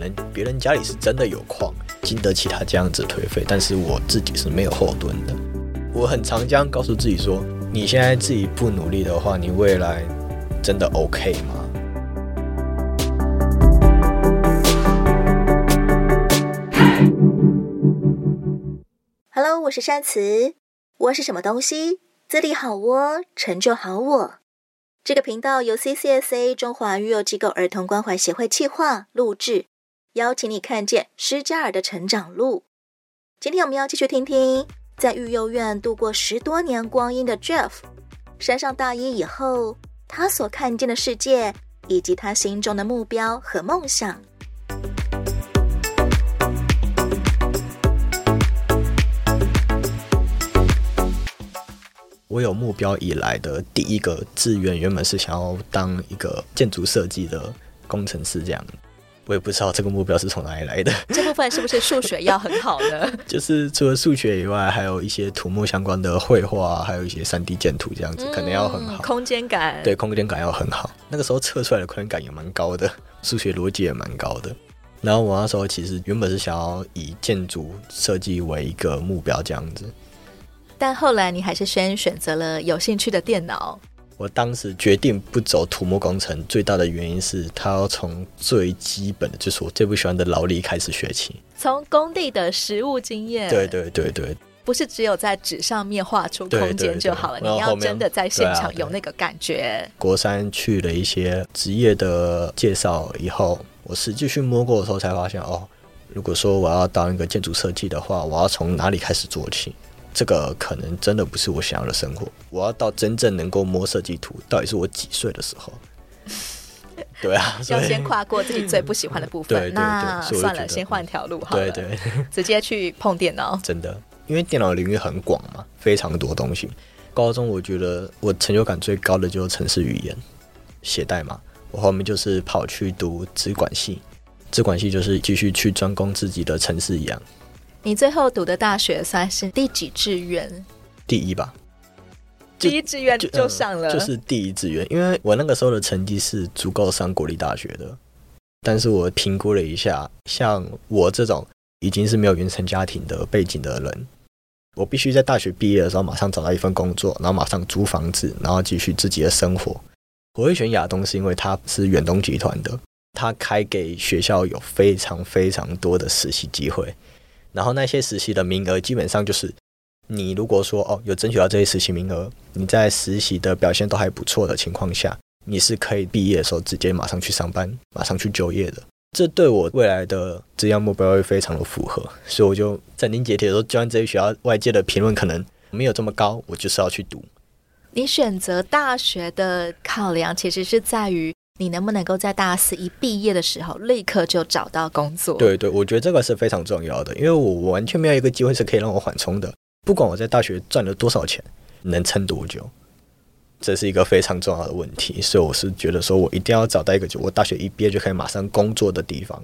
能别人家里是真的有矿，经得起他这样子颓废，但是我自己是没有后盾的。我很常这样告诉自己说：你现在自己不努力的话，你未来真的 OK 吗？Hello，我是山慈。窝是什么东西？自立好窝，成就好我。这个频道由 CCSA 中华育幼机构儿童关怀协会企划录制，邀请你看见施加尔的成长路。今天我们要继续听听。在育幼院度过十多年光阴的 Jeff，升上大一以后，他所看见的世界，以及他心中的目标和梦想。我有目标以来的第一个志愿，原本是想要当一个建筑设计的工程师，这样。我也不知道这个目标是从哪里来的。这部分是不是数学要很好呢？就是除了数学以外，还有一些土木相关的绘画，还有一些三 D 建图这样子，可能要很好。空间感。对，空间感要很好。那个时候测出来的空间感也蛮高的，数学逻辑也蛮高的。然后我那时候其实原本是想要以建筑设计为一个目标这样子，但后来你还是先选择了有兴趣的电脑。我当时决定不走土木工程，最大的原因是他要从最基本的，就是我最不喜欢的劳力开始学起，从工地的实务经验。对对对对，不是只有在纸上面画出空间就好了，对对对，你要真的在现场有那个感觉。国三去了一些职业的介绍以后，我实际去摸过的时候才发现，哦，如果说我要当一个建筑设计的话，我要从哪里开始做起？这个可能真的不是我想要的生活。我要到真正能够摸设计图，到底是我几岁的时候？对啊，要先跨过自己最不喜欢的部分。对对对，那算了，先换条路好了。对对，直接去碰电脑。真的，因为电脑领域很广嘛，非常多东西。高中我觉得我成就感最高的就是城市语言，写代码。我后面就是跑去读资管系，资管系就是继续去专攻自己的城市一样。你最后读的大学算是第几志愿？第一吧，第一志愿就上了就、是第一志愿。因为我那个时候的成绩是足够上国立大学的，但是我评估了一下，像我这种已经是没有原生家庭的背景的人，我必须在大学毕业的时候马上找到一份工作，然后马上租房子，然后继续自己的生活。我会选亚东是因为它是远东集团的，它开给学校有非常非常多的实习机会。然后那些实习的名额基本上就是，你如果说哦有争取到这些实习名额，你在实习的表现都还不错的情况下，你是可以毕业的时候直接马上去上班，马上去就业的。这对我未来的职业目标会非常的符合，所以我就斩钉截铁的说，就算这些学校外界的评论可能没有这么高，我就是要去读。你选择大学的考量其实是在于。你能不能够在大四一毕业的时候立刻就找到工作？对对，我觉得这个是非常重要的，因为我完全没有一个机会是可以让我缓冲的。不管我在大学赚了多少钱，能撑多久，这是一个非常重要的问题。所以我是觉得说，我一定要找到一个就我大学一毕业就可以马上工作的地方。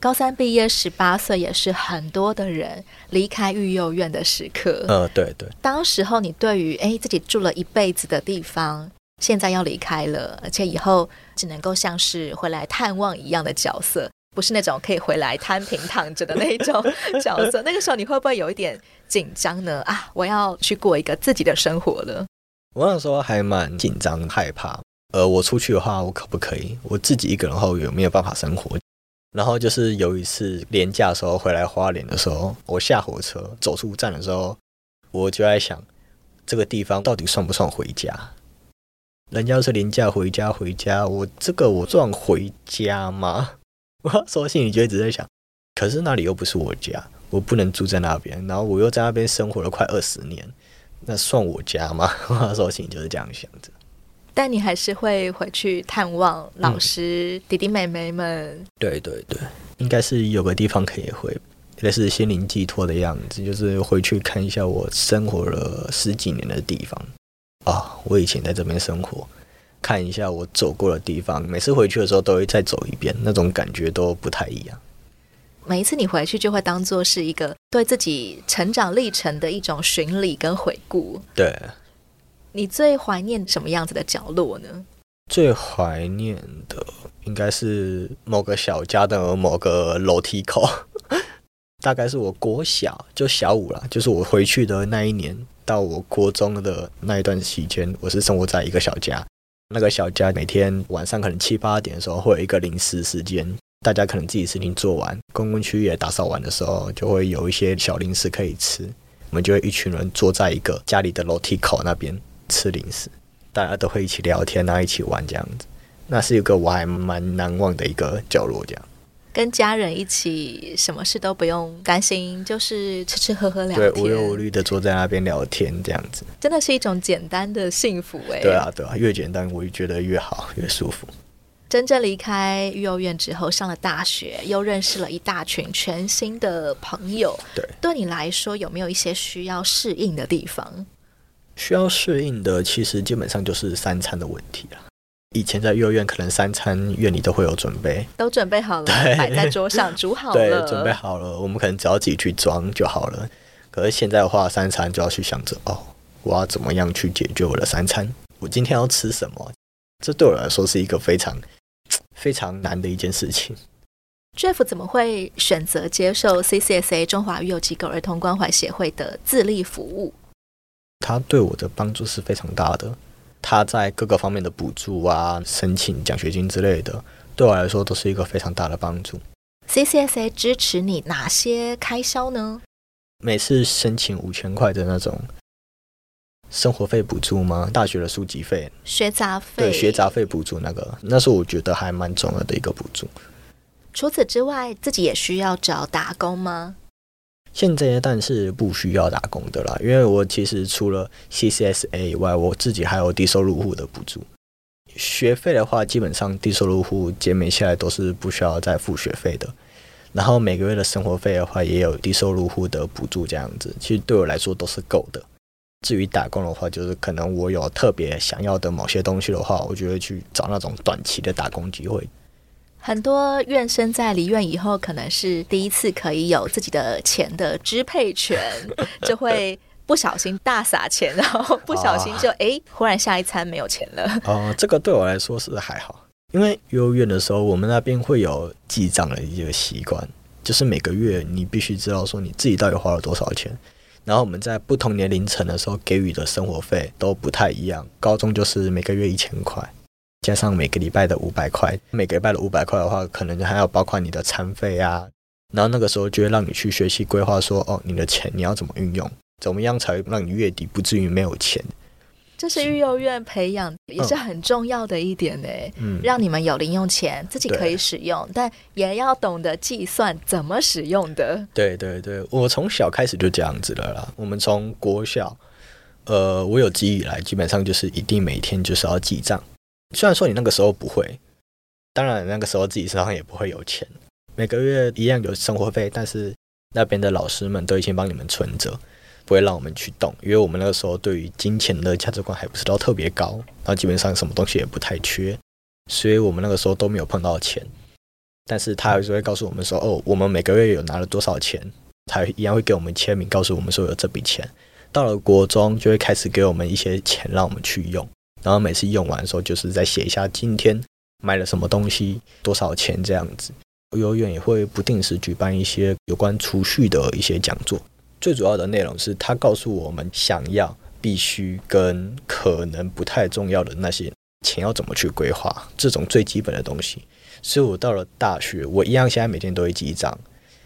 高三毕业十八岁也是很多的人离开育幼院的时刻。呃，对对。当时候你对于哎自己住了一辈子的地方。现在要离开了，而且以后只能够像是回来探望一样的角色，不是那种可以回来摊平躺着的那种 角色。那个时候你会不会有一点紧张呢？啊，我要去过一个自己的生活了。我那时候还蛮紧张害怕。呃，我出去的话，我可不可以我自己一个人后有没有办法生活？然后就是有一次廉假的时候回来花莲的时候，我下火车走出站的时候，我就在想，这个地方到底算不算回家？人家是连假回家回家，我这个我算回家吗？我说心里就一直在想，可是那里又不是我家，我不能住在那边，然后我又在那边生活了快二十年，那算我家吗？我说心里就是这样想着。但你还是会回去探望老师、嗯、弟弟妹妹们。对对对，应该是有个地方可以回，类似心灵寄托的样子，就是回去看一下我生活了十几年的地方。啊、哦，我以前在这边生活，看一下我走过的地方，每次回去的时候都会再走一遍，那种感觉都不太一样。每一次你回去就会当做是一个对自己成长历程的一种巡礼跟回顾。对，你最怀念什么样子的角落呢？最怀念的应该是某个小家的某个楼梯口，大概是我国小就小五了，就是我回去的那一年到我国中的那一段期间，我是生活在一个小家。那个小家每天晚上可能七八点的时候会有一个零食时间，大家可能自己事情做完，公共区域也打扫完的时候，就会有一些小零食可以吃。我们就会一群人坐在一个家里的楼梯口那边吃零食，大家都会一起聊天啊，一起玩这样子。那是一个我还蛮难忘的一个角落，这样。跟家人一起，什么事都不用担心，就是吃吃喝喝聊天，对，无忧无虑的坐在那边聊天，这样子，真的是一种简单的幸福哎。对啊，对啊，越简单我就觉得越好，越舒服。真正离开育幼院之后，上了大学，又认识了一大群全新的朋友。对，对你来说，有没有一些需要适应的地方？需要适应的，其实基本上就是三餐的问题了。以前在幼儿园，可能三餐院里都会有准备，都准备好了，摆在桌上煮好了，对，准备好了，我们可能只要自己去装就好了。可是现在的话，三餐就要去想着哦，我要怎么样去解决我的三餐？我今天要吃什么？这对我来说是一个非常非常难的一件事情。Jeff 怎么会选择接受 CCSA 中华育幼机构儿童关怀协会的自立服务？他对我的帮助是非常大的。他在各个方面的补助啊、申请奖学金之类的，对我来说都是一个非常大的帮助。CCSA 支持你哪些开销呢？每次申请五千块的那种生活费补助吗？大学的书籍费、学杂费，对，学杂费补助那个，那是我觉得还蛮重要的一个补助。除此之外，自己也需要找打工吗？现阶段是不需要打工的啦，因为我其实除了 CCSA 以外，我自己还有低收入户的补助。学费的话，基本上低收入户减免下来都是不需要再付学费的。然后每个月的生活费的话，也有低收入户的补助，这样子其实对我来说都是够的。至于打工的话，就是可能我有特别想要的某些东西的话，我就会去找那种短期的打工机会。很多院生在离院以后，可能是第一次可以有自己的钱的支配权，就会不小心大撒钱，然后不小心就哎、啊，忽然下一餐没有钱了。哦、呃，这个对我来说是还好，因为幼儿园的时候，我们那边会有记账的一个习惯，就是每个月你必须知道说你自己到底花了多少钱，然后我们在不同年龄层的时候给予的生活费都不太一样。高中就是每个月一千块。加上每个礼拜的五百块，每个礼拜的五百块的话，可能还要包括你的餐费啊。然后那个时候就会让你去学习规划，说哦，你的钱你要怎么运用，怎么样才让你月底不至于没有钱。这是育幼院培养也是很重要的一点呢。嗯，让你们有零用钱自己可以使用，但也要懂得计算怎么使用的。对对对，我从小开始就这样子了啦。我们从国小，呃，我有记忆以来，基本上就是一定每天就是要记账。虽然说你那个时候不会，当然那个时候自己身上也不会有钱，每个月一样有生活费，但是那边的老师们都已经帮你们存着，不会让我们去动，因为我们那个时候对于金钱的价值观还不是到特别高，然后基本上什么东西也不太缺，所以我们那个时候都没有碰到钱。但是他还是会告诉我们说，哦，我们每个月有拿了多少钱，他一样会给我们签名，告诉我们说有这笔钱。到了国中就会开始给我们一些钱让我们去用。然后每次用完的时候，就是再写一下今天买了什么东西，多少钱这样子。幼儿园也会不定时举办一些有关储蓄的一些讲座。最主要的内容是他告诉我们想要、必须跟可能不太重要的那些钱要怎么去规划，这种最基本的东西。所以我到了大学，我一样现在每天都会记账。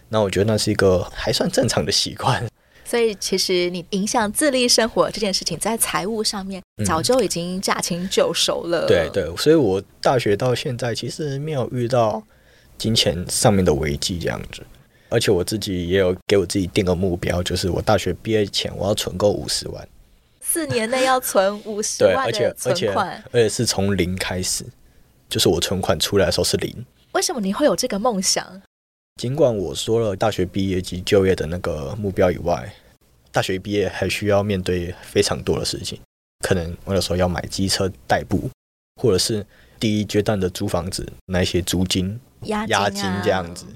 那我觉得那是一个还算正常的习惯。所以，其实你影响自立生活这件事情，在财务上面早就已经驾轻就熟了。嗯、对对，所以我大学到现在其实没有遇到金钱上面的危机这样子。而且我自己也有给我自己定个目标，就是我大学毕业前我要存够五十万，四年内要存五十万的存款，而且而且是从零开始，就是我存款出来的时候是零。为什么你会有这个梦想？尽管我说了大学毕业及就业的那个目标以外，大学毕业还需要面对非常多的事情，可能我有时候要买机车代步，或者是第一阶段的租房子那些租金、押金、啊、押金这样子，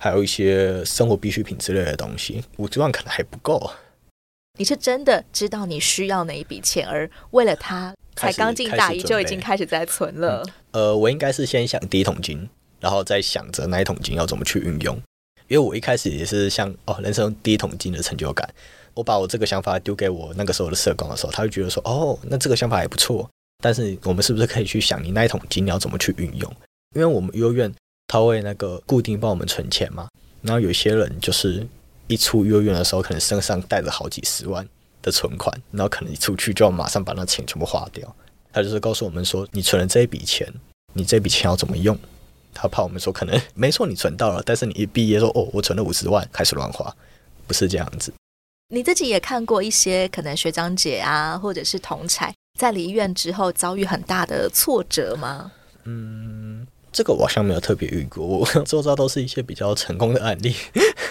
还有一些生活必需品之类的东西，五十万可能还不够。你是真的知道你需要哪一笔钱，而为了他才刚进大一就已经开始在存了。嗯、呃，我应该是先想第一桶金，然后再想着那一桶金要怎么去运用。因为我一开始也是像哦，人生第一桶金的成就感。我把我这个想法丢给我那个时候的社工的时候，他就觉得说哦，那这个想法还不错。但是我们是不是可以去想你那一桶金你要怎么去运用？因为我们幼儿园他会那个固定帮我们存钱嘛，然后有些人就是。一出幼儿园的时候，可能身上带着好几十万的存款，然后可能一出去就要马上把那钱全部花掉。他就是告诉我们说，你存了这一笔钱，你这笔钱要怎么用？他怕我们说可能没错，你存到了，但是你一毕业说哦，我存了五十万，开始乱花，不是这样子。你自己也看过一些可能学长姐啊，或者是同才在离院之后遭遇很大的挫折吗？嗯。这个我好像没有特别遇过，我周遭都是一些比较成功的案例。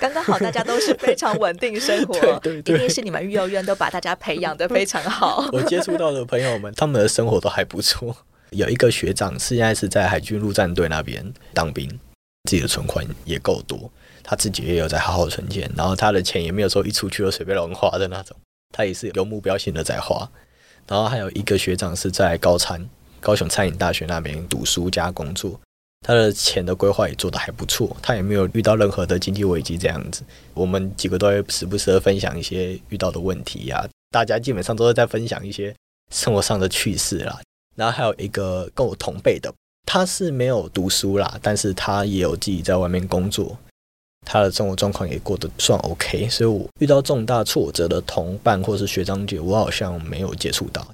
刚刚好，大家都是非常稳定生活，对对对，一定是你们育幼院都把大家培养的非常好。我接触到的朋友们，他们的生活都还不错。有一个学长，现在是在海军陆战队那边当兵，自己的存款也够多，他自己也有在好好存钱，然后他的钱也没有说一出去就随便乱花的那种，他也是有目标性的在花。然后还有一个学长是在高餐，高雄餐饮大学那边读书加工作。他的钱的规划也做得还不错，他也没有遇到任何的经济危机这样子。我们几个都会时不时的分享一些遇到的问题呀、大家基本上都是在分享一些生活上的趣事啦。然后还有一个跟我同辈的，他是没有读书啦，但是他也有自己在外面工作，他的生活状况也过得算 OK。所以我遇到重大挫折的同伴或是学长姐，我好像没有接触到。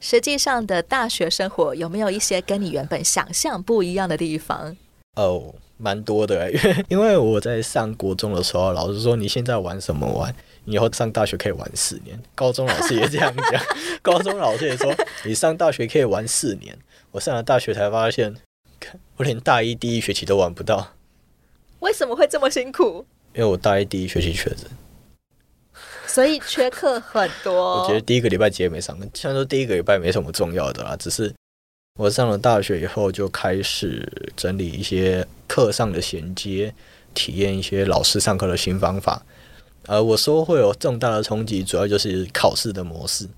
实际上的大学生活有没有一些跟你原本想象不一样的地方？哦，蛮多的，因 为因为我在上国中的时候，老师说你现在玩什么玩，你以后上大学可以玩四年。高中老师也这样讲，高中老师也说你上大学可以玩四年。我上了大学才发现，我连大一第一学期都玩不到。为什么会这么辛苦？因为我大一第一学期确诊。所以缺课很多。我觉得第一个礼拜直接没上，虽然说第一个礼拜没什么重要的啦，只是我上了大学以后就开始整理一些课上的衔接，体验一些老师上课的新方法。呃，我说会有重大的冲击，主要就是考试的模式。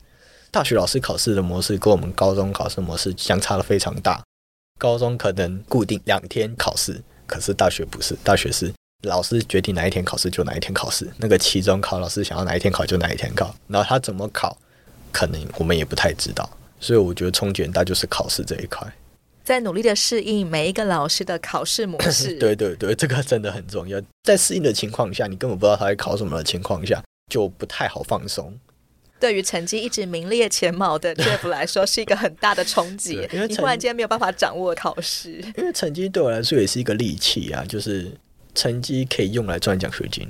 大学老师考试的模式跟我们高中考试模式相差的非常大。高中可能固定两天考试，可是大学不是，大学是。老师决定哪一天考试就哪一天考试，那个期中考老师想要哪一天考就哪一天考，然后他怎么考，可能我们也不太知道，所以我觉得冲击很大就是考试这一块，在努力的适应每一个老师的考试模式。对对对，这个真的很重要，在适应的情况下，你根本不知道他在考什么的情况下，就不太好放松。对于成绩一直名列前茅的 Jeff 来说，是一个很大的冲击，因为你突然间没有办法掌握考试，因为成绩对我来说也是一个利器啊，就是。成绩可以用来赚奖学金，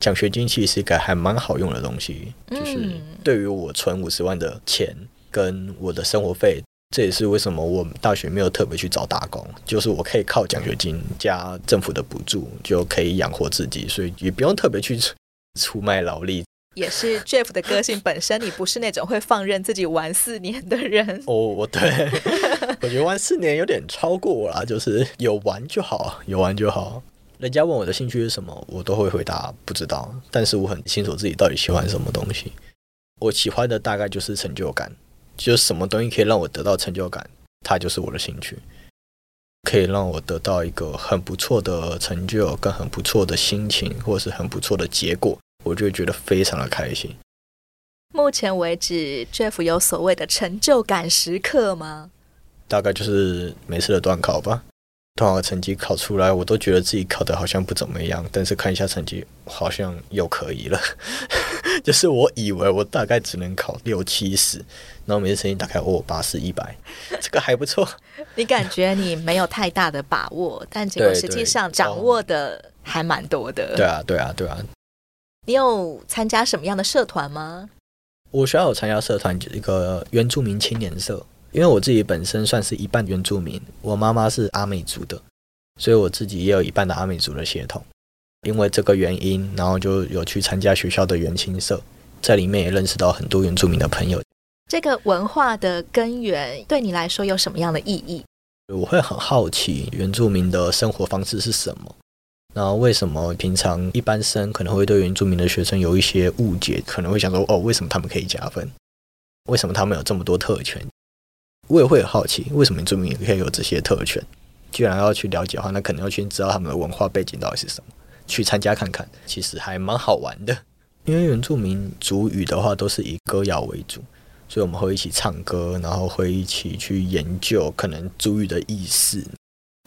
奖学金其实是一个还蛮好用的东西。就是对于我存五十万的钱跟我的生活费，这也是为什么我大学没有特别去找打工，就是我可以靠奖学金加政府的补助就可以养活自己，所以也不用特别去出卖劳力。也是 Jeff 的个性本身，你不是那种会放任自己玩四年的人。哦，我对，我觉得玩四年有点超过我啦，就是有玩就好，有玩就好。人家问我的兴趣是什么，我都会回答不知道。但是我很清楚自己到底喜欢什么东西。我喜欢的大概就是成就感，就是什么东西可以让我得到成就感，它就是我的兴趣。可以让我得到一个很不错的成就，跟很不错的心情，或是很不错的结果，我就会觉得非常的开心。目前为止，Jeff 有所谓的成就感时刻吗？大概就是每次的段考吧。多少成绩考出来，我都觉得自己考的好像不怎么样，但是看一下成绩，好像又可以了。就是我以为我大概只能考六七十，然后每次成绩打开，哦，八十一百，这个还不错。你感觉你没有太大的把握，但结果实际上掌握的还蛮多的。对啊，对啊，对啊。你有参加什么样的社团吗？我学校有参加社团，就一个原住民青年社。因为我自己本身算是一半原住民，我妈妈是阿美族的，所以我自己也有一半的阿美族的血统。因为这个原因，然后就有去参加学校的原青社，在里面也认识到很多原住民的朋友。这个文化的根源对你来说有什么样的意义？我会很好奇原住民的生活方式是什么，然后为什么平常一般生可能会对原住民的学生有一些误解，可能会想说哦，为什么他们可以加分？为什么他们有这么多特权？我也会很好奇，为什么原住民也可以有这些特权？既然要去了解的话，那可能要去知道他们的文化背景到底是什么，去参加看看，其实还蛮好玩的。因为原住民族语的话都是以歌谣为主，所以我们会一起唱歌，然后会一起去研究可能族语的意思，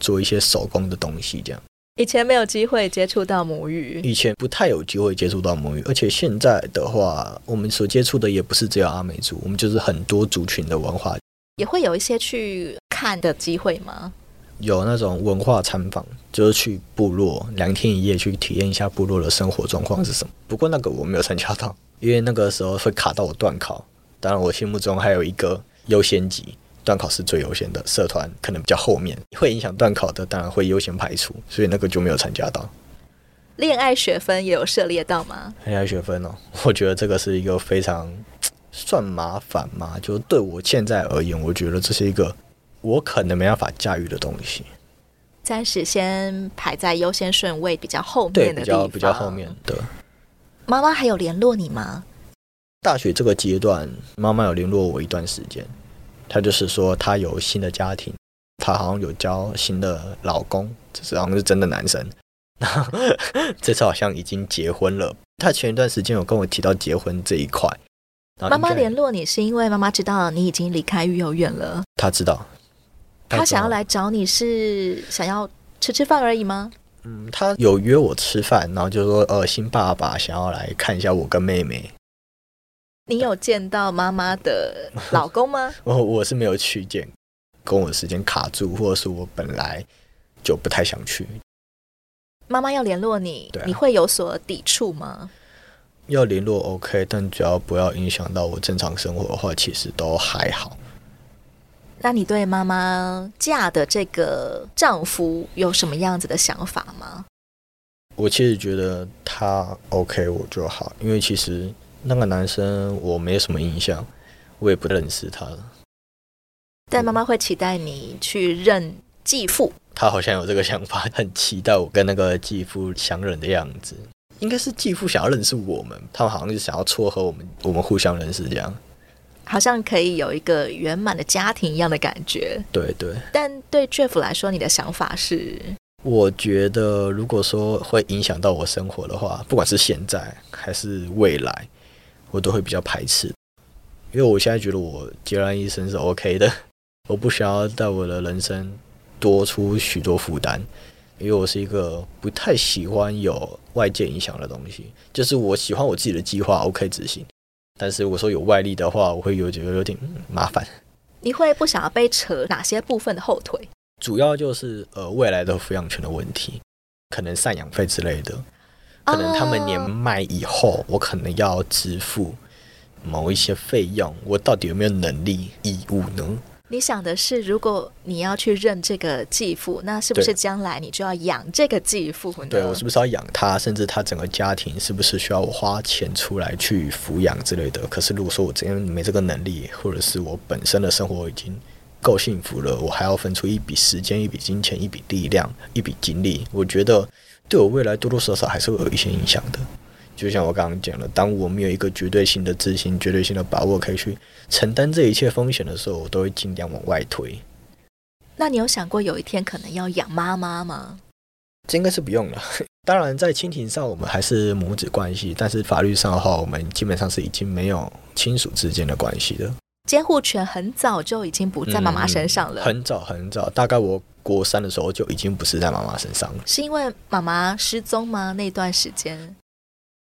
做一些手工的东西，这样。以前没有机会接触到母语，以前不太有机会接触到母语，而且现在的话，我们所接触的也不是只有阿美族，我们就是很多族群的文化。也会有一些去看的机会吗？有那种文化参访，就是去部落两天一夜去体验一下部落的生活状况是什么。不过那个我没有参加到，因为那个时候会卡到我断考。当然，我心目中还有一个优先级，断考是最优先的，社团可能比较后面，会影响断考的，当然会优先排除，所以那个就没有参加到。恋爱学分也有涉猎到吗？恋爱学分哦，我觉得这个是一个非常。算麻烦吗？就对我现在而言，我觉得这是一个我可能没办法驾驭的东西。暂时先排在优先顺位比较后面的地方，对，比较比较后面的。妈妈还有联络你吗？大学这个阶段，妈妈有联络我一段时间。她就是说，她有新的家庭，她好像有交新的老公，这是好像是真的男生。这次好像已经结婚了。她前一段时间有跟我提到结婚这一块。妈妈联络你是因为妈妈知道你已经离开育幼院了。她知道，她想要来找你是想要吃吃饭而已吗？嗯，她有约我吃饭，然后就说呃，新爸爸想要来看一下我跟妹妹。你有见到妈妈的老公吗？我我是没有去见，跟我时间卡住，或者是我本来就不太想去。妈妈要联络你，啊，你会有所抵触吗？要联络 OK，但只要不要影响到我正常生活的话，其实都还好。那你对妈妈嫁的这个丈夫有什么样子的想法吗？我其实觉得他 OK 我就好，因为其实那个男生我没什么印象，我也不认识他了。但妈妈会期待你去认继父，他好像有这个想法，很期待我跟那个继父相认的样子。应该是继父想要认识我们，他们好像是想要撮合我们，我们互相认识这样，好像可以有一个圆满的家庭一样的感觉。对对。但对 Jeff 来说，你的想法是？我觉得如果说会影响到我生活的话，不管是现在还是未来，我都会比较排斥，因为我现在觉得我孑然一身是 OK 的，我不需要在我的人生多出许多负担。因为我是一个不太喜欢有外界影响的东西，就是我喜欢我自己的计划，OK 执行。但是如果说有外力的话，我会有觉得有点麻烦。你会不想要被扯哪些部分的后腿？主要就是呃未来的抚养权的问题，可能赡养费之类的，可能他们年迈以后，我可能要支付某一些费用，我到底有没有能力义务呢？你想的是，如果你要去认这个继父，那是不是将来你就要养这个继父？对，我是不是要养他？甚至他整个家庭是不是需要我花钱出来去抚养之类的？可是如果说我真的没这个能力，或者是我本身的生活已经够幸福了，我还要分出一笔时间、一笔金钱、一笔力量、一笔精力，我觉得对我未来多多少少还是会有一些影响的。就像我刚刚讲了，当我没有一个绝对性的自信、绝对性的把握可以去承担这一切风险的时候，我都会尽量往外推。那你有想过有一天可能要养妈妈吗？这应该是不用了。当然，在亲情上我们还是母子关系，但是法律上的话，我们基本上是已经没有亲属之间的关系的。监护权很早就已经不在妈妈身上了。嗯，很早很早，大概我国三的时候就已经不是在妈妈身上了。是因为妈妈失踪吗？那段时间？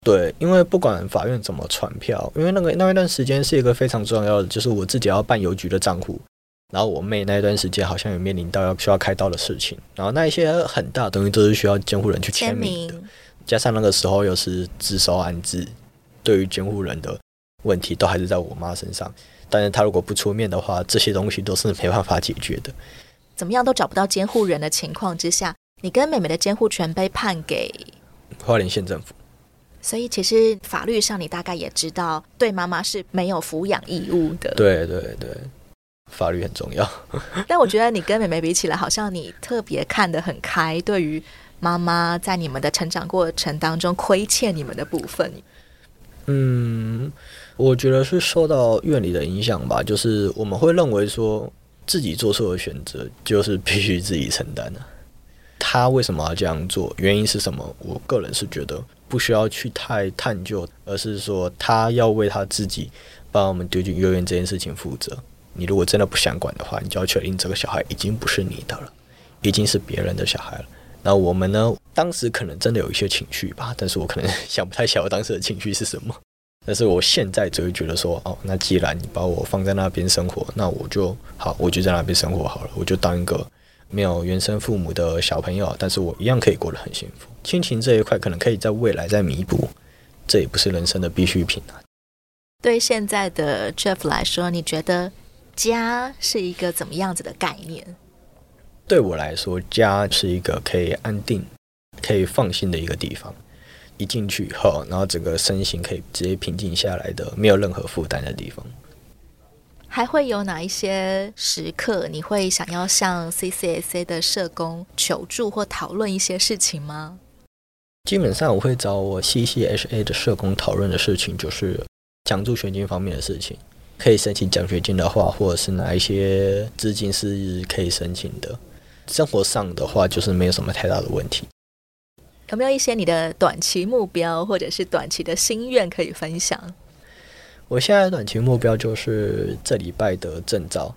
对，因为不管法院怎么传票，因为那个那一段时间是一个非常重要的，就是我自己要办邮局的账户，然后我妹那一段时间好像也面临到要需要开刀的事情，然后那一些很大的东西都是需要监护人去签名的，签名，加上那个时候又是自收安置，对于监护人的问题都还是在我妈身上，但是她如果不出面的话，这些东西都是没办法解决的。怎么样都找不到监护人的情况之下，你跟妹妹的监护权被判给花莲县政府。所以其实法律上你大概也知道，对妈妈是没有抚养义务的。对对对，法律很重要。但我觉得你跟妹妹比起来，好像你特别看得很开，对于妈妈妈在你们的成长过程当中亏欠你们的部分？嗯，我觉得是受到院里的影响吧，就是我们会认为说自己做错的选择就是必须自己承担的。他为什么要这样做？原因是什么？我个人是觉得不需要去太探究，而是说他要为他自己把我们丢进幼儿园这件事情负责。你如果真的不想管的话，你就要确定这个小孩已经不是你的了，已经是别人的小孩了。那我们呢？当时可能真的有一些情绪吧，但是我可能 想不太起来当时的情绪是什么。但是我现在只会觉得说，哦，那既然你把我放在那边生活，那我就好，我就在那边生活好了，我就当一个没有原生父母的小朋友，但是我一样可以过得很幸福。亲情这一块可能可以在未来再弥补，这也不是人生的必需品啊。对现在的 Jeff 来说，你觉得家是一个怎么样子的概念？对我来说，家是一个可以安定、可以放心的一个地方。一进去以后，然后整个身心可以直接平静下来的，没有任何负担的地方。还会有哪一些时刻，你会想要向 CCSA 的社工求助或讨论一些事情吗？基本上，我会找我 CCHA 的社工讨论的事情，就是奖助学金方面的事情。可以申请奖学金的话，或者是哪一些资金是可以申请的。生活上的话，就是没有什么太大的问题。有没有一些你的短期目标，或者是短期的心愿可以分享？我现在的短期目标就是这礼拜的证照，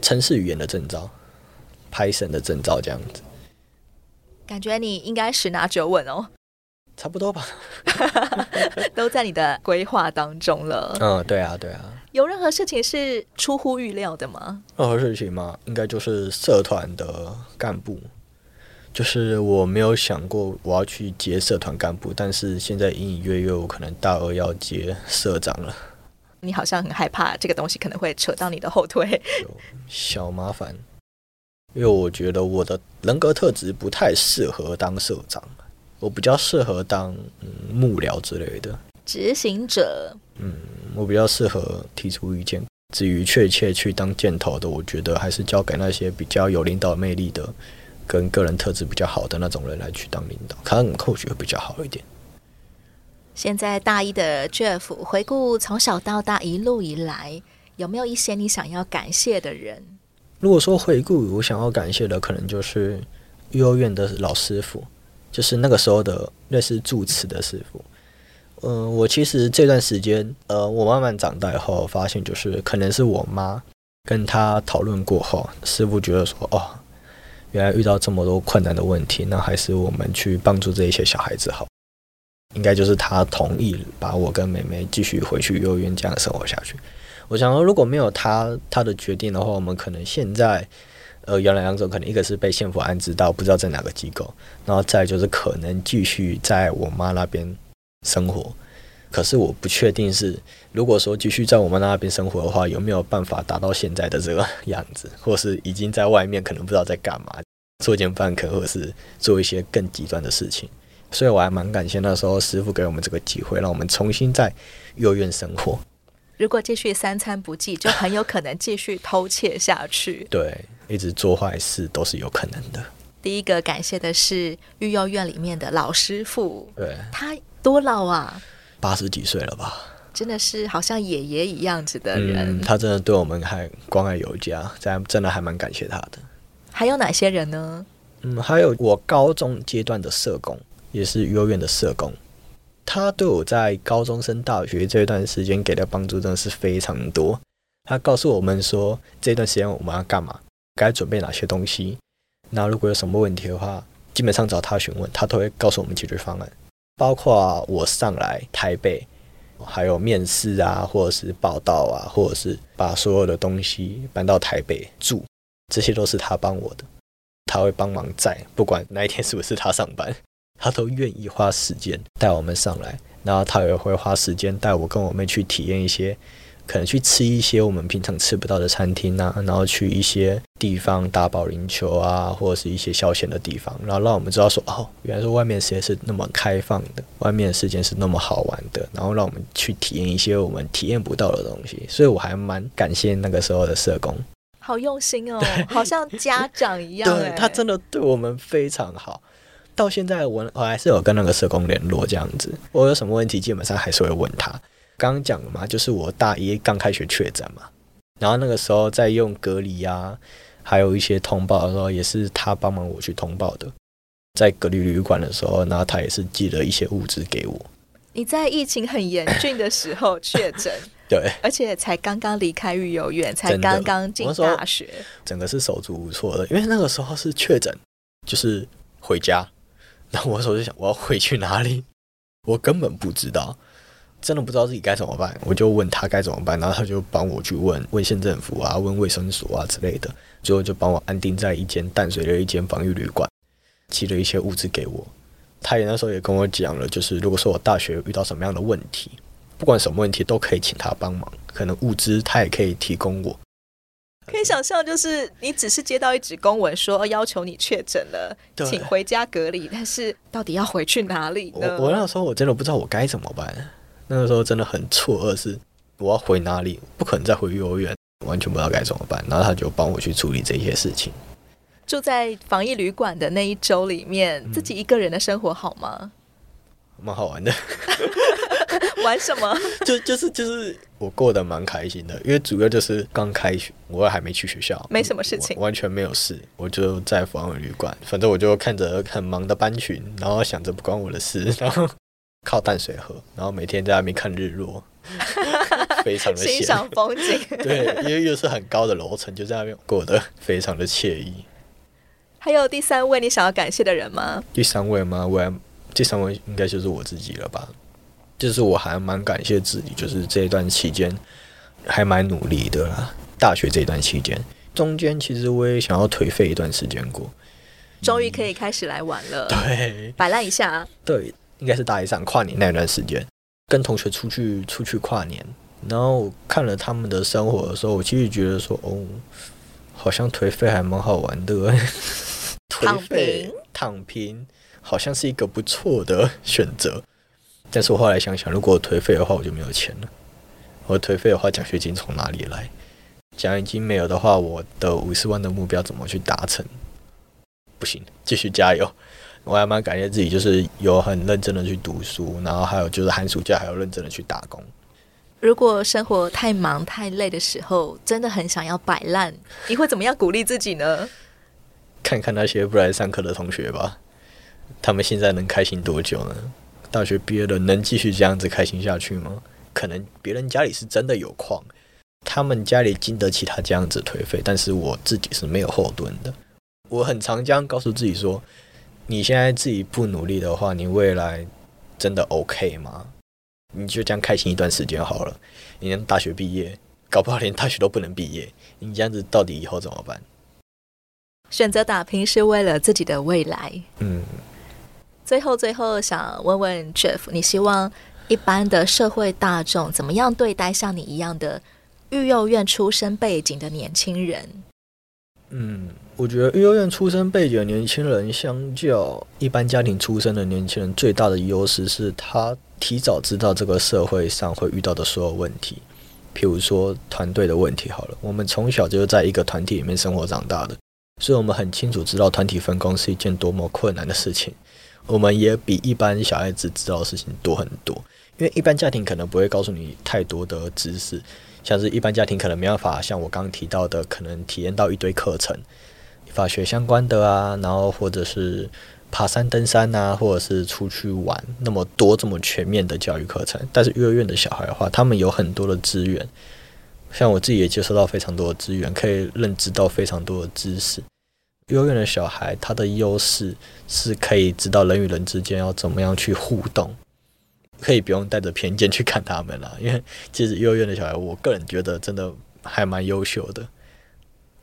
城市语言的证照，Python 的证照这样子。感觉你应该十拿九稳哦。差不多吧，都在你的规划当中了。嗯，对啊，对啊。有任何事情是出乎预料的吗？任何事情吗？应该就是社团的干部。就是我没有想过我要去接社团干部，但是现在隐隐约约我可能大二要接社长了。你好像很害怕这个东西可能会扯到你的后腿。有小麻烦，因为我觉得我的人格特质不太适合当社长。我比较适合当嗯幕僚之类的执行者。嗯，我比较适合提出意见。至于确切去当箭头的，我觉得还是交给那些比较有领导魅力的、跟个人特质比较好的那种人来去当领导，可能或许会比较好一点。现在大一的 Jeff 回顾从小到大一路以来，有没有一些你想要感谢的人？如果说回顾，我想要感谢的可能就是幼儿园的老师傅。就是那个时候的类似助词的师傅，嗯、我其实这段时间，呃，我慢慢长大以后，发现就是可能是我妈跟他讨论过后，师傅觉得说，哦，原来遇到这么多困难的问题，那还是我们去帮助这一些小孩子好。应该就是他同意把我跟妹妹继续回去幼儿园这样生活下去。我想说，如果没有他他的决定的话，我们可能现在。呃，原来两种可能，一个是被县府安置到不知道在哪个机构，然后再就是可能继续在我妈那边生活。可是我不确定是，如果说继续在我妈那边生活的话，有没有办法达到现在的这个样子，或是已经在外面可能不知道在干嘛，作奸犯科，或是做一些更极端的事情。所以我还蛮感谢那时候师傅给我们这个机会，让我们重新在幼儿园生活。如果继续三餐不继，就很有可能继续偷窃下去。对。一直做坏事都是有可能的。第一个感谢的是育幼院里面的老师傅，对，他多老啊？八十几岁了吧？真的是好像爷爷一样子的人。嗯，他真的对我们还关爱有加，这样真的还蛮感谢他的。还有哪些人呢？嗯，还有我高中阶段的社工，也是育幼院的社工，他对我在高中升大学这段时间给的帮助真的是非常多。他告诉我们说，这段时间我们要干嘛？该准备哪些东西？那如果有什么问题的话，基本上找他询问，他都会告诉我们解决方案。包括我上来台北，还有面试啊，或者是报道啊，或者是把所有的东西搬到台北住，这些都是他帮我的。他会帮忙在，不管那一天是不是他上班，他都愿意花时间带我们上来。然后他也会花时间带我跟我妹去体验一些。可能去吃一些我们平常吃不到的餐厅啊，然后去一些地方打保龄球啊，或者是一些消遣的地方，然后让我们知道说，哦，原来说外面世界是那么开放的，外面的世界是那么好玩的，然后让我们去体验一些我们体验不到的东西。所以我还蛮感谢那个时候的社工，好用心哦，好像家长一样。对，他真的对我们非常好。到现在我我还是有跟那个社工联络这样子，我有什么问题基本上还是会问他。刚刚讲了嘛，就是我大一刚开学确诊嘛，然后那个时候在用隔离啊，还有一些通报的时候，也是他帮忙我去通报的。在隔离旅馆的时候，然后他也是寄了一些物资给我。你在疫情很严峻的时候确诊，对，而且才刚刚离开育幼院，才刚刚进大学，整个是手足无措的。因为那个时候是确诊，就是回家，然后我那时候就想，我要回去哪里？我根本不知道，真的不知道自己该怎么办。我就问他该怎么办，然后他就帮我去问问县政府啊，问卫生所啊之类的，最后就帮我安定在一间淡水的一间防御旅馆，寄了一些物资给我。他也那时候也跟我讲了，就是如果说我大学遇到什么样的问题，不管什么问题都可以请他帮忙，可能物资他也可以提供我。可以想象，就是你只是接到一纸公文说要求你确诊了，请回家隔离，但是到底要回去哪里呢？我，我那时候我真的不知道我该怎么办，那个时候真的很错愕，是我要回哪里？不可能再回幼儿园，完全不知道该怎么办。然后他就帮我去处理这些事情。住在防疫旅馆的那一周里面，嗯，自己一个人的生活好吗？蛮好玩的。玩什么？就就是就是我过得蛮开心的，因为主要就是刚开学，我还没去学校，没什么事情，完全没有事，我就在防疫旅馆，反正我就看着很忙的班群，然后想着不关我的事，然后靠淡水河，然后每天在那边看日落，非常的欣赏风景。对，因为又是很高的楼层，就在那边过得非常的惬意。还有第三位你想要感谢的人吗？第三位吗？我还第三位应该就是我自己了吧。就是我还蛮感谢自己，就是这一段期间还蛮努力的啦。大学这一段期间，中间其实我也想要颓废一段时间过，终于可以开始来玩了。对，摆烂一下。对，应该是大一上跨年那段时间，跟同学出去出去跨年，然后看了他们的生活的时候，我其实觉得说，哦，好像颓废还蛮好玩的。颓废，躺平，好像是一个不错的选择。但是我后来想想，如果我颓废的话，我就没有钱了。我颓废的话，奖学金从哪里来？奖学金没有的话，我的五十万的目标怎么去达成？不行，继续加油！我还蛮感谢自己，就是有很认真的去读书，然后还有就是寒暑假还有认真的去打工。如果生活太忙太累的时候，真的很想要摆烂，你会怎么样鼓励自己呢？看看那些不来上课的同学吧，他们现在能开心多久呢？大学毕业了，能继续这样子开心下去吗？可能别人家里是真的有矿，他们家里经得起他这样子颓废，但是我自己是没有后盾的。我很常这样告诉自己说：你现在自己不努力的话，你未来真的 OK 吗？你就这样开心一段时间好了。你连大学毕业，搞不好连大学都不能毕业，你这样子到底以后怎么办？选择打拼是为了自己的未来。嗯。最后，最后想问问 Jeff，你希望一般的社会大众怎么样对待像你一样的育幼院出身背景的年轻人？嗯，我觉得育幼院出身背景的年轻人，相较一般家庭出身的年轻人，最大的优势是他提早知道这个社会上会遇到的所有问题。譬如说团队的问题，好了，我们从小就在一个团体里面生活长大的。所以我们很清楚知道团体分工是一件多么困难的事情，我们也比一般小孩子知道的事情多很多。因为一般家庭可能不会告诉你太多的知识，像是一般家庭可能没办法像我刚刚提到的，可能体验到一堆课程，法学相关的啊，然后或者是爬山登山啊，或者是出去玩那么多这么全面的教育课程。但是幼儿园的小孩的话，他们有很多的资源。像我自己也接收到非常多的资源，可以认知到非常多的知识。幼儿园的小孩，他的优势是可以知道人与人之间要怎么样去互动，可以不用带着偏见去看他们了。因为其实幼儿园的小孩，我个人觉得真的还蛮优秀的。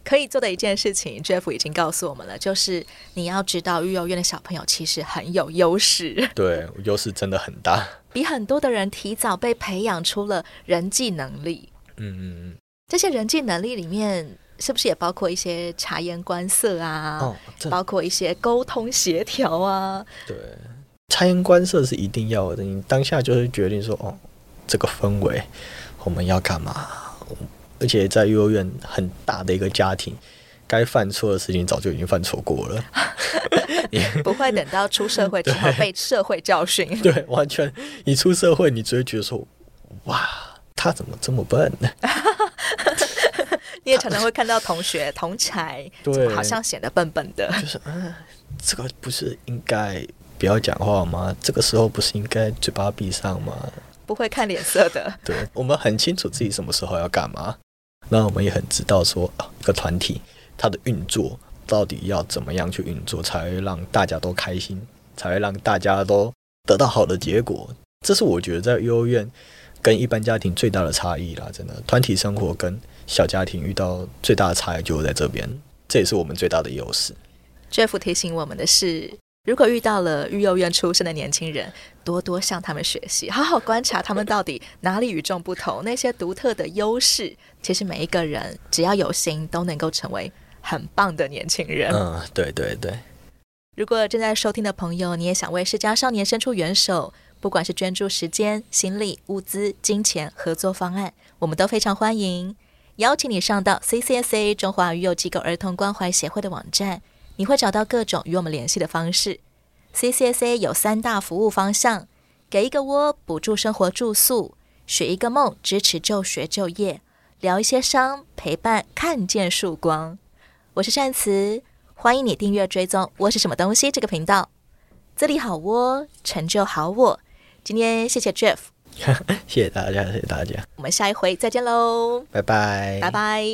可以做的一件事情，Jeff 已经告诉我们了，就是你要知道育幼院的小朋友其实很有优势。对，优势真的很大，比很多的人提早被培养出了人际能力。嗯嗯嗯，这些人际能力里面，是不是也包括一些察言观色啊？哦，包括一些沟通协调啊？对，察言观色是一定要的。你当下就是决定说，哦，这个氛围我们要干嘛？而且在幼儿园很大的一个家庭，该犯错的事情早就已经犯错过了。不会等到出社会之后被社会教训。对，完全，你出社会，你只会觉得说，哇，他怎么这么笨呢？你也常常会看到同学同才，对，好像显得笨笨的。就是，嗯，这个不是应该不要讲话吗？这个时候不是应该嘴巴闭上吗？不会看脸色的。对，我们很清楚自己什么时候要干嘛，那我们也很知道说，啊，一个团体它的运作到底要怎么样去运作，才会让大家都开心，才会让大家都得到好的结果。这是我觉得在幼儿园跟一般家庭最大的差异啦，真的，团体生活跟。小家庭遇到最大的差异就在这边，这也是我们最大的优势。Jeff 提醒我们的是，如果遇到了育幼院出身的年轻人，多多向他们学习，好好观察他们到底哪里与众不同，那些独特的优势。其实每一个人只要有心，都能够成为很棒的年轻人。嗯，对对对。如果正在收听的朋友，你也想为世家少年伸出援手，不管是捐助时间、心力、物资、金钱、合作方案，我们都非常欢迎。邀请你上到 CCSA 中华育幼机构儿童关怀协会的网站，你会找到各种与我们联系的方式。CCSA 有三大服务方向：给一个窝，补助生活住宿；许一个梦，支持就学就业；聊一些伤，陪伴看见曙光。我是善慈，欢迎你订阅追踪我是什么东西这个频道。这里好窝，成就好我。今天谢谢 Jeff，谢谢大家，谢谢大家。我们下一回再见喽，拜拜，拜拜。